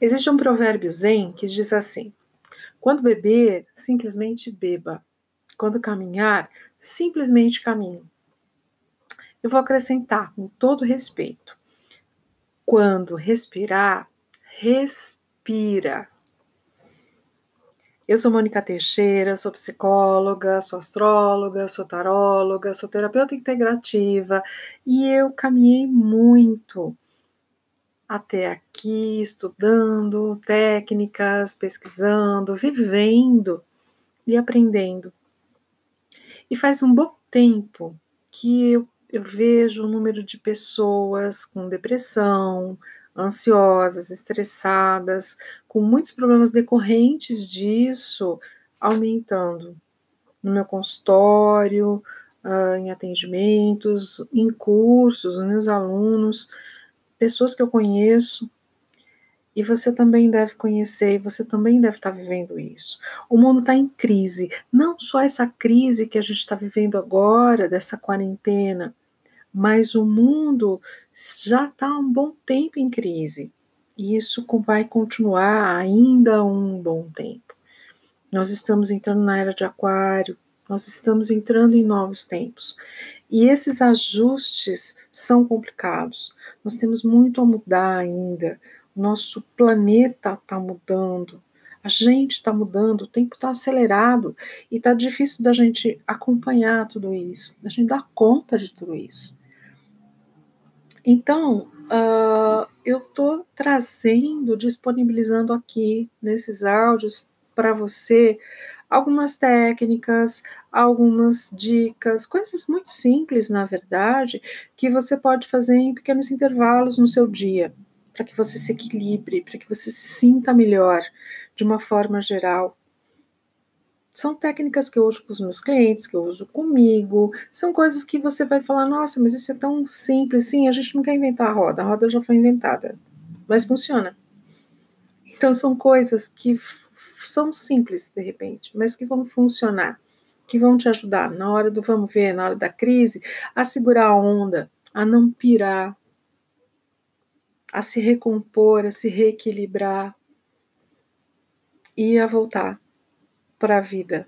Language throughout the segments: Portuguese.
Existe um provérbio zen que diz assim: quando beber, simplesmente beba. Quando caminhar, simplesmente caminhe. Eu vou acrescentar com todo respeito. Quando respirar, respira. Eu sou Mônica Teixeira, sou psicóloga, sou astróloga, sou taróloga, sou terapeuta integrativa e eu caminhei muito até aqui, estudando técnicas, pesquisando, vivendo e aprendendo. E faz um bom tempo que eu, eu vejo o número de pessoas com depressão, ansiosas, estressadas, com muitos problemas decorrentes disso aumentando no meu consultório, uh, em atendimentos, em cursos, nos meus alunos, pessoas que eu conheço. E você também deve conhecer, você também deve estar vivendo isso. O mundo está em crise. Não só essa crise que a gente está vivendo agora, dessa quarentena, mas o mundo já está há um bom tempo em crise. E isso vai continuar ainda um bom tempo. Nós estamos entrando na era de Aquário, nós estamos entrando em novos tempos. E esses ajustes são complicados. Nós temos muito a mudar ainda. Nosso planeta está mudando. A gente está mudando, o tempo está acelerado e está difícil da gente acompanhar tudo isso, da gente dar conta de tudo isso. Então, uh, eu estou trazendo, disponibilizando aqui nesses áudios para você algumas técnicas, algumas dicas, coisas muito simples, na verdade, que você pode fazer em pequenos intervalos no seu dia, para que você se equilibre, para que você se sinta melhor de uma forma geral. São técnicas que eu uso com os meus clientes, que eu uso comigo. São coisas que você vai falar, nossa, mas isso é tão simples. Sim, a gente não quer inventar a roda, a roda já foi inventada. Mas funciona. Então são coisas que são simples, de repente, mas que vão funcionar, que vão te ajudar na hora do vamos ver, na hora da crise, a segurar a onda, a não pirar, a se recompor, a se reequilibrar e a voltar para a vida,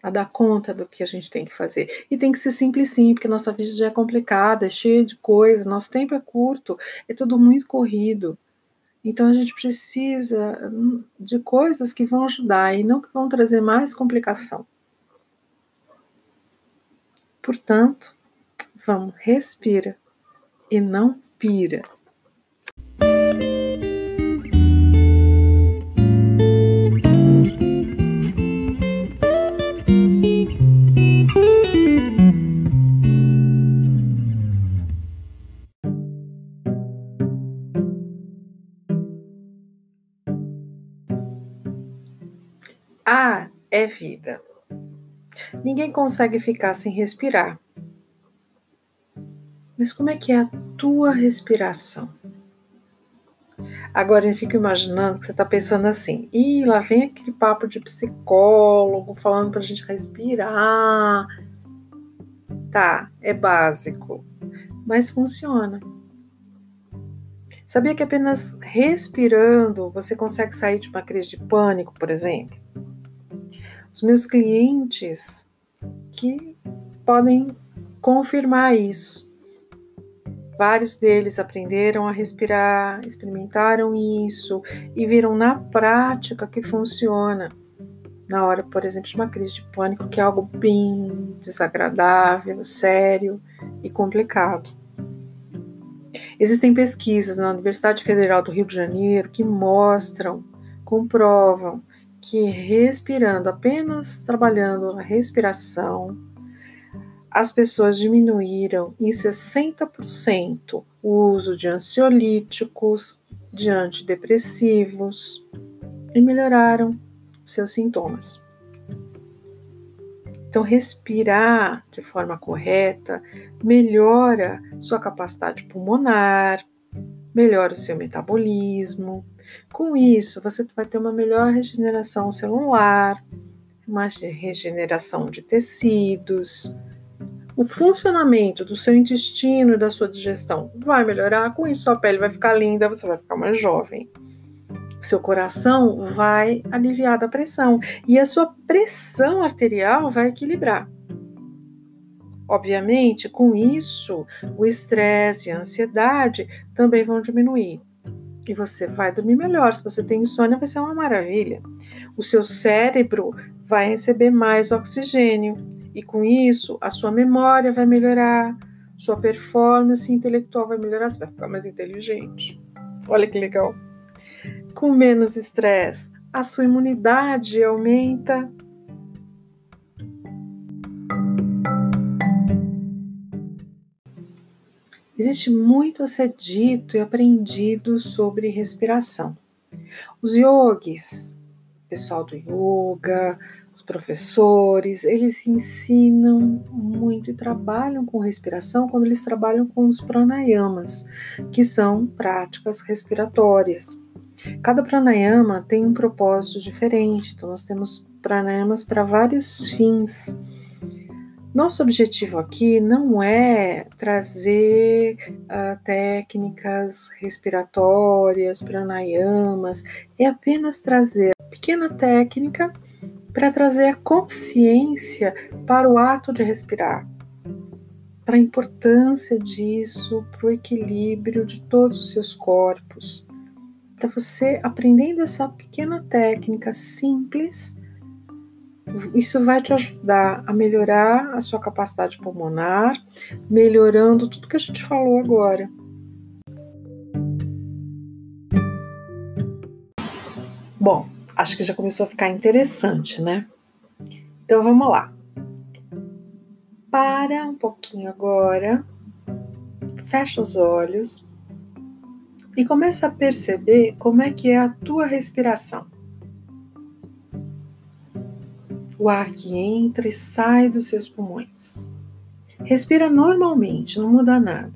a dar conta do que a gente tem que fazer. E tem que ser simples sim, porque nossa vida já é complicada, é cheia de coisas, nosso tempo é curto, é tudo muito corrido. Então a gente precisa hum, de coisas que vão ajudar e não que vão trazer mais complicação. Portanto, vamos, respira e não pira. É vida. Ninguém consegue ficar sem respirar. Mas como é que é a tua respiração? Agora eu fico imaginando que você está pensando assim, e lá vem aquele papo de psicólogo falando para a gente respirar. Tá, é básico, mas funciona. Sabia que apenas respirando você consegue sair de uma crise de pânico, por exemplo? Os meus clientes que podem confirmar isso. Vários deles aprenderam a respirar, experimentaram isso e viram na prática que funciona. Na hora, por exemplo, de uma crise de pânico, que é algo bem desagradável, sério e complicado. Existem pesquisas na Universidade Federal do Rio de Janeiro que mostram, comprovam que respirando, apenas trabalhando a respiração, as pessoas diminuíram em 60% o uso de ansiolíticos, de antidepressivos e melhoraram seus sintomas. Então, respirar de forma correta melhora sua capacidade pulmonar, melhora o seu metabolismo. Com isso, você vai ter uma melhor regeneração celular, uma regeneração de tecidos. O funcionamento do seu intestino e da sua digestão vai melhorar. Com isso, sua pele vai ficar linda, você vai ficar mais jovem. seu coração vai aliviar da pressão e a sua pressão arterial vai equilibrar. Obviamente, com isso, o estresse e a ansiedade também vão diminuir. E você vai dormir melhor. Se você tem insônia, vai ser uma maravilha. O seu cérebro vai receber mais oxigênio. E com isso, a sua memória vai melhorar, sua performance intelectual vai melhorar, você vai ficar mais inteligente. Olha que legal. Com menos estresse, a sua imunidade aumenta. Existe muito a ser dito e aprendido sobre respiração. Os yogis, pessoal do yoga, os professores, eles ensinam muito e trabalham com respiração quando eles trabalham com os pranayamas, que são práticas respiratórias. Cada pranayama tem um propósito diferente, então nós temos pranayamas para vários fins. Nosso objetivo aqui não é trazer uh, técnicas respiratórias, pranayamas, é apenas trazer pequena técnica para trazer a consciência para o ato de respirar, para a importância disso, para o equilíbrio de todos os seus corpos. Para você aprendendo essa pequena técnica simples, isso vai te ajudar a melhorar a sua capacidade pulmonar, melhorando tudo que a gente falou agora. Bom, acho que já começou a ficar interessante, né? Então vamos lá. Para um pouquinho agora, fecha os olhos e começa a perceber como é que é a tua respiração. O ar que entra e sai dos seus pulmões. Respira normalmente, não muda nada.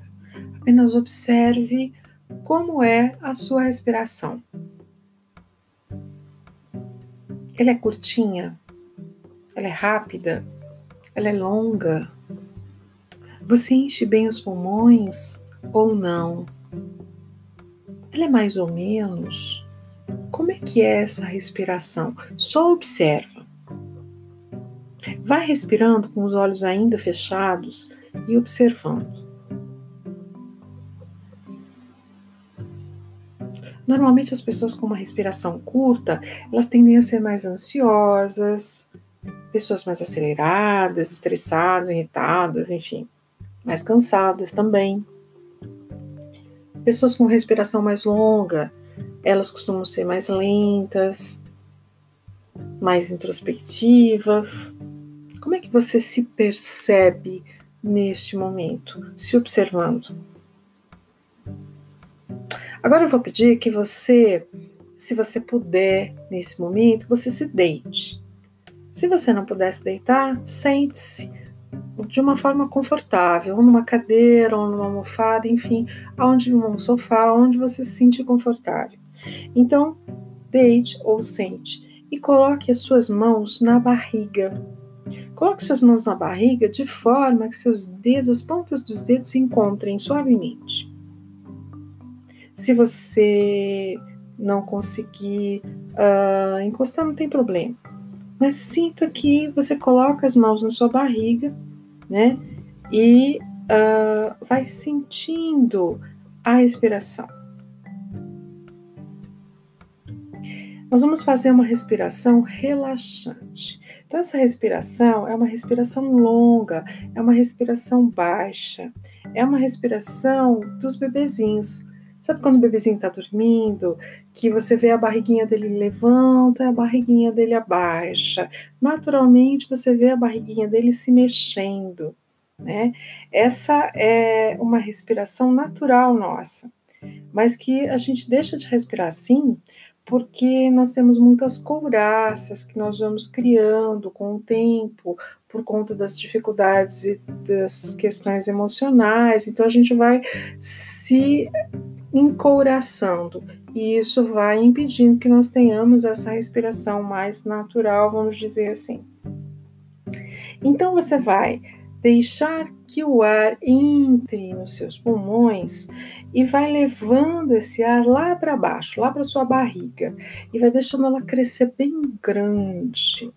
Apenas observe como é a sua respiração. Ela é curtinha? Ela é rápida? Ela é longa? Você enche bem os pulmões ou não? ela é mais ou menos. Como é que é essa respiração? Só observa. Vai respirando com os olhos ainda fechados e observando. Normalmente as pessoas com uma respiração curta, elas tendem a ser mais ansiosas, pessoas mais aceleradas, estressadas, irritadas, enfim, mais cansadas também. Pessoas com respiração mais longa, elas costumam ser mais lentas, mais introspectivas. Como é que você se percebe neste momento, se observando? Agora eu vou pedir que você, se você puder, nesse momento, você se deite. Se você não puder se deitar, sente-se de uma forma confortável, ou numa cadeira, ou numa almofada, enfim, aonde num sofá, onde você se sente confortável. Então, deite ou sente e coloque as suas mãos na barriga. Coloque suas mãos na barriga de forma que seus dedos, as pontas dos dedos se encontrem suavemente. Se você não conseguir uh, encostar, não tem problema. Mas sinta que você coloca as mãos na sua barriga né? E uh, vai sentindo a respiração. Nós vamos fazer uma respiração relaxante. Então, essa respiração é uma respiração longa, é uma respiração baixa, é uma respiração dos bebezinhos. Sabe quando o bebezinho está dormindo, que você vê a barriguinha dele levanta, a barriguinha dele abaixa. Naturalmente você vê a barriguinha dele se mexendo, né? Essa é uma respiração natural nossa, mas que a gente deixa de respirar assim porque nós temos muitas couraças que nós vamos criando com o tempo, por conta das dificuldades e das questões emocionais. Então a gente vai se encouraçando. E isso vai impedindo que nós tenhamos essa respiração mais natural, vamos dizer assim. Então você vai deixar que o ar entre nos seus pulmões e vai levando esse ar lá para baixo, lá para sua barriga, e vai deixando ela crescer bem grande.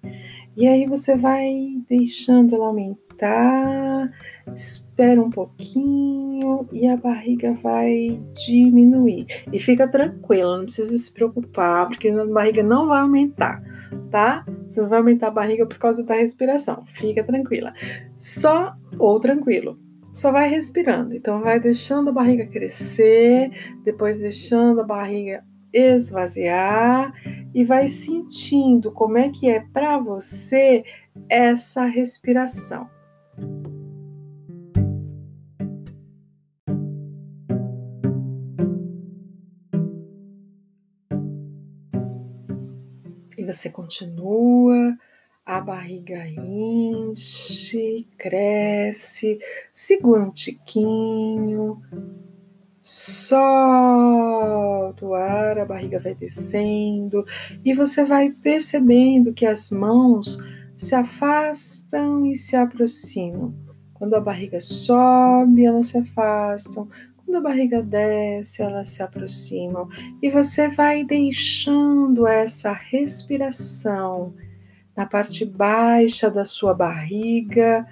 E aí você vai deixando ela aumentar, espera um pouquinho e a barriga vai diminuir. E fica tranquila, não precisa se preocupar, porque a barriga não vai aumentar, tá? Você não vai aumentar a barriga por causa da respiração. Fica tranquila. Só ou tranquilo. Só vai respirando. Então vai deixando a barriga crescer, depois deixando a barriga esvaziar e vai sentindo como é que é para você essa respiração. Você continua, a barriga enche, cresce, segura um tiquinho, solta o ar, a barriga vai descendo e você vai percebendo que as mãos se afastam e se aproximam. Quando a barriga sobe, elas se afastam. Quando a barriga desce, elas se aproximam e você vai deixando essa respiração na parte baixa da sua barriga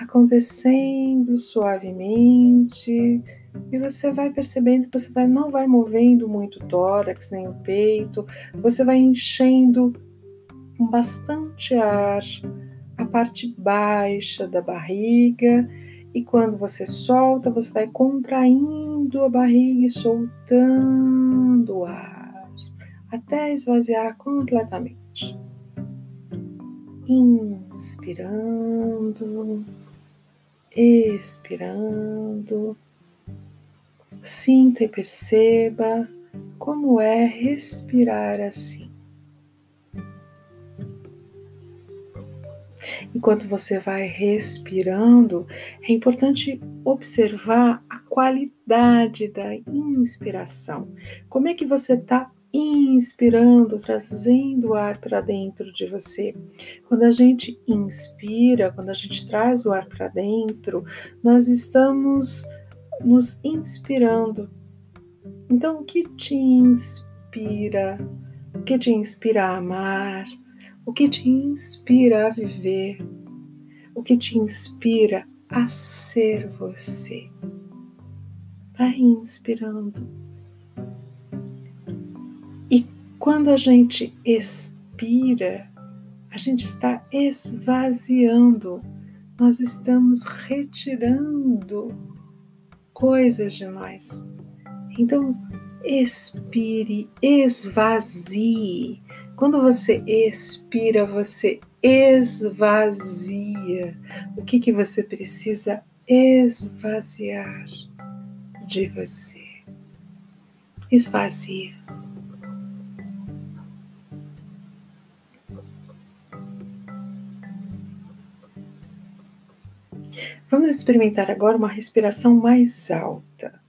acontecendo suavemente e você vai percebendo que você vai, não vai movendo muito o tórax nem o peito, você vai enchendo com bastante ar a parte baixa da barriga e quando você solta, você vai contraindo a barriga e soltando o ar até esvaziar completamente. Inspirando, expirando. Sinta e perceba como é respirar assim. Enquanto você vai respirando, é importante observar a qualidade da inspiração. Como é que você está inspirando, trazendo o ar para dentro de você. Quando a gente inspira, quando a gente traz o ar para dentro, nós estamos nos inspirando. Então, o que te inspira? O que te inspira a amar? O que te inspira a viver? O que te inspira a ser você? Vai inspirando. E quando a gente expira, a gente está esvaziando, nós estamos retirando coisas de nós. Então, expire, esvazie. Quando você expira, você esvazia. O que, que você precisa esvaziar de você? Esvazia. Vamos experimentar agora uma respiração mais alta.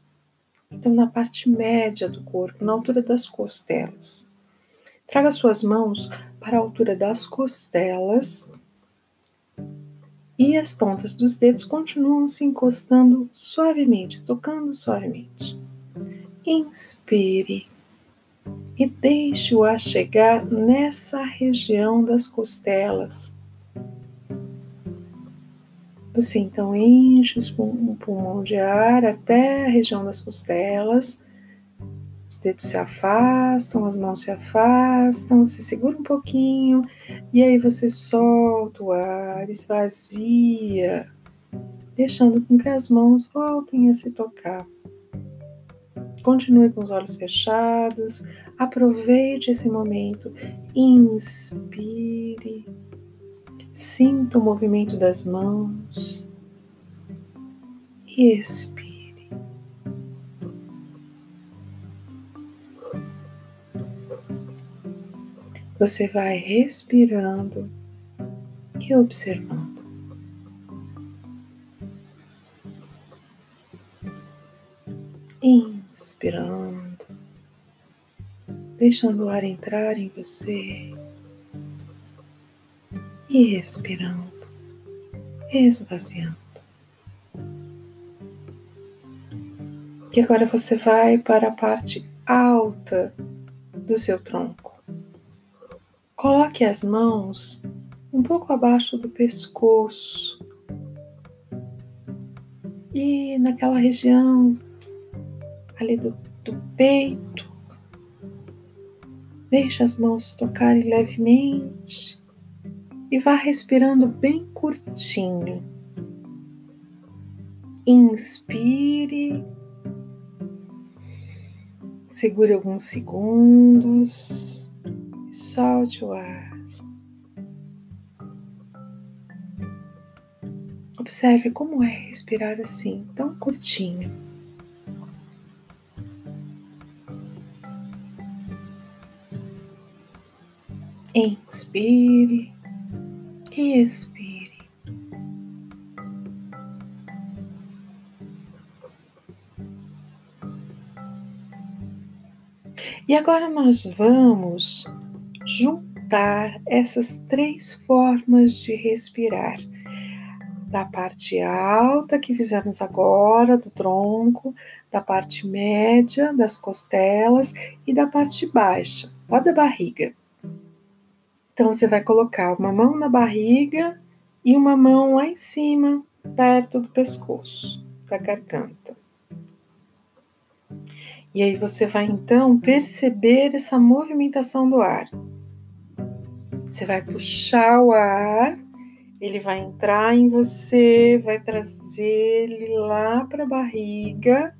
Então, na parte média do corpo, na altura das costelas. Traga suas mãos para a altura das costelas e as pontas dos dedos continuam se encostando suavemente, tocando suavemente. Inspire e deixe o ar chegar nessa região das costelas. Você então enche o pulmão de ar até a região das costelas. Os dedos se afastam, as mãos se afastam, você segura um pouquinho e aí você solta o ar, esvazia, deixando com que as mãos voltem a se tocar. Continue com os olhos fechados, aproveite esse momento, inspire Sinta o movimento das mãos e expire. Você vai respirando e observando. Inspirando, deixando o ar entrar em você e expirando, esvaziando. E agora você vai para a parte alta do seu tronco. Coloque as mãos um pouco abaixo do pescoço e naquela região ali do, do peito. Deixe as mãos tocarem levemente e vá respirando bem curtinho. Inspire, segure alguns segundos solte o ar. Observe como é respirar assim, tão curtinho. Inspire e expire. E agora nós vamos juntar essas três formas de respirar da parte alta que fizemos agora, do tronco, da parte média, das costelas e da parte baixa, lá da barriga. Então você vai colocar uma mão na barriga e uma mão lá em cima, perto do pescoço, da garganta. E aí você vai então perceber essa movimentação do ar. Você vai puxar o ar ele vai entrar em você, vai trazer ele lá para a barriga.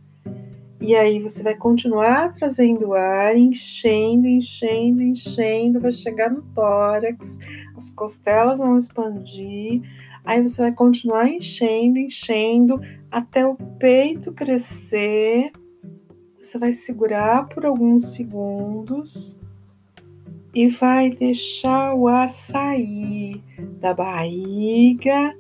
E aí você vai continuar trazendo ar, enchendo, enchendo, enchendo, vai chegar no tórax, as costelas vão expandir. Aí você vai continuar enchendo, enchendo até o peito crescer. Você vai segurar por alguns segundos e vai deixar o ar sair da barriga,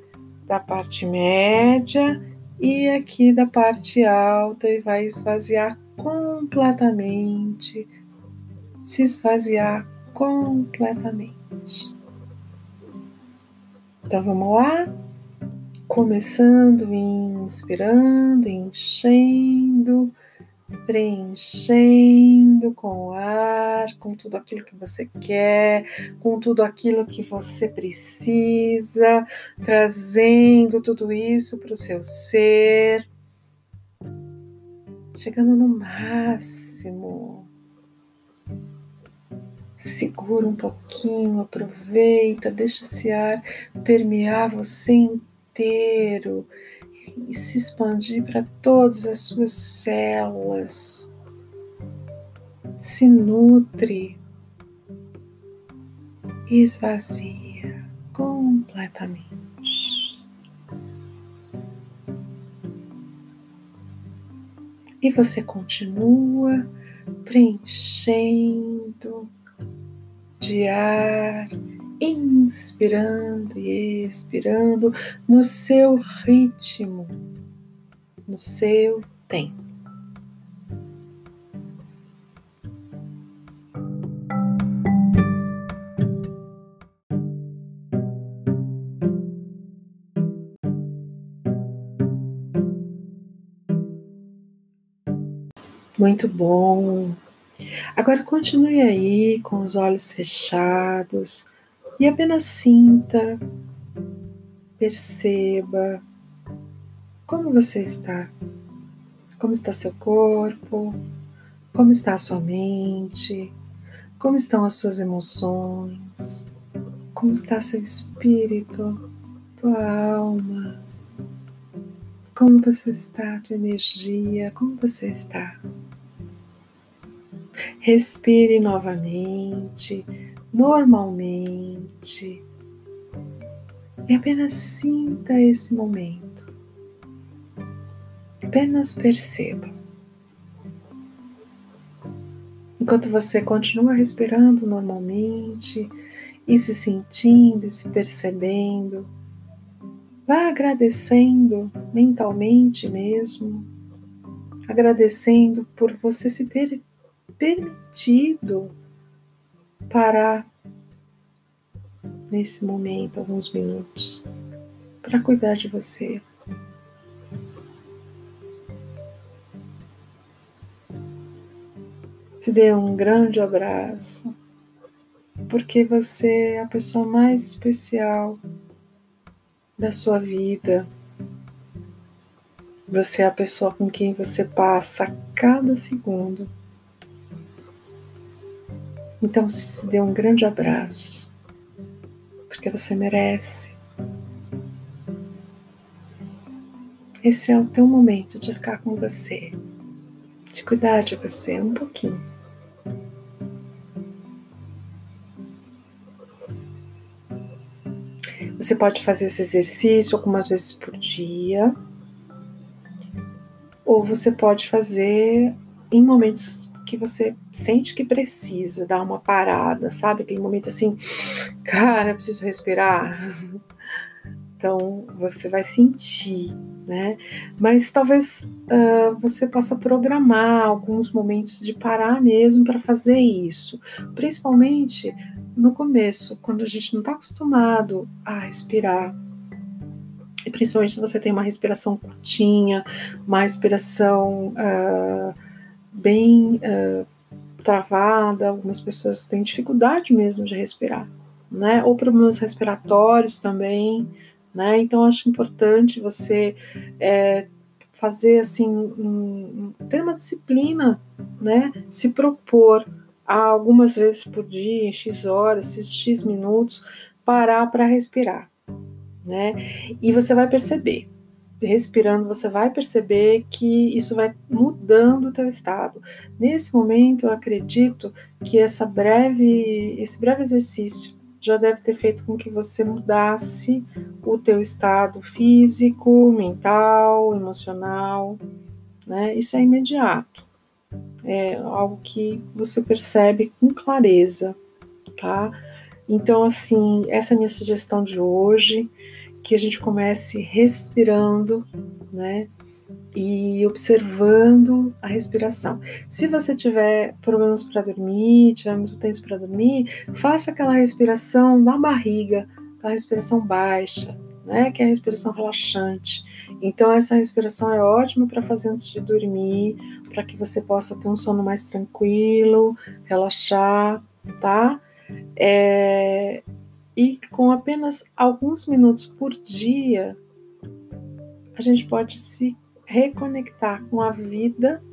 da parte média e aqui da parte alta e vai esvaziar completamente, se esvaziar completamente. Então vamos lá? Começando inspirando, enchendo preenchendo com o ar, com tudo aquilo que você quer, com tudo aquilo que você precisa, trazendo tudo isso para o seu ser, chegando no máximo. Segura um pouquinho, aproveita, deixa esse ar permear você inteiro e se expandir para todas as suas células. Se nutre e esvazia completamente. E você continua preenchendo de ar inspirando e expirando no seu ritmo, no seu tempo. Muito bom. Agora continue aí com os olhos fechados, e apenas sinta, perceba como você está, como está seu corpo, como está a sua mente, como estão as suas emoções, como está seu espírito, tua alma, como você está, tua energia, como você está. Respire novamente normalmente e apenas sinta esse momento. Apenas perceba. Enquanto você continua respirando normalmente e se sentindo e se percebendo, vá agradecendo mentalmente mesmo, agradecendo por você se ter permitido parar nesse momento alguns minutos para cuidar de você. Te dê um grande abraço, porque você é a pessoa mais especial da sua vida. Você é a pessoa com quem você passa cada segundo. Então se dê um grande abraço, porque você merece. Esse é o teu momento de ficar com você, de cuidar de você um pouquinho. Você pode fazer esse exercício algumas vezes por dia, ou você pode fazer em momentos que você sente que precisa dar uma parada, sabe? Aquele momento assim, cara, preciso respirar. Então você vai sentir, né? Mas talvez uh, você possa programar alguns momentos de parar mesmo para fazer isso, principalmente no começo, quando a gente não está acostumado a respirar. E principalmente se você tem uma respiração curtinha, uma respiração uh, bem uh, travada, algumas pessoas têm dificuldade mesmo de respirar, né? Ou problemas respiratórios também, né? Então acho importante você é, fazer assim, um, ter uma disciplina, né? Se propor algumas vezes por dia, em X horas, X minutos, parar para respirar, né? E você vai perceber, respirando, você vai perceber que isso vai mudando o teu estado. Nesse momento, eu acredito que essa breve, esse breve exercício já deve ter feito com que você mudasse o teu estado físico, mental, emocional, né? Isso é imediato é algo que você percebe com clareza, tá? Então, assim, essa é a minha sugestão de hoje, que a gente comece respirando, né? E observando a respiração. Se você tiver problemas para dormir, tiver muito tempo para dormir, faça aquela respiração na barriga, aquela respiração baixa, né? Que é a respiração relaxante. Então, essa respiração é ótima para fazer antes de dormir, para que você possa ter um sono mais tranquilo, relaxar, tá? É, e com apenas alguns minutos por dia, a gente pode se reconectar com a vida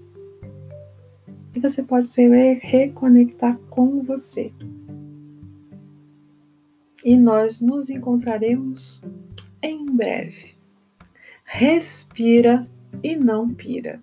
e você pode se reconectar com você. E nós nos encontraremos em breve. Respira e não pira.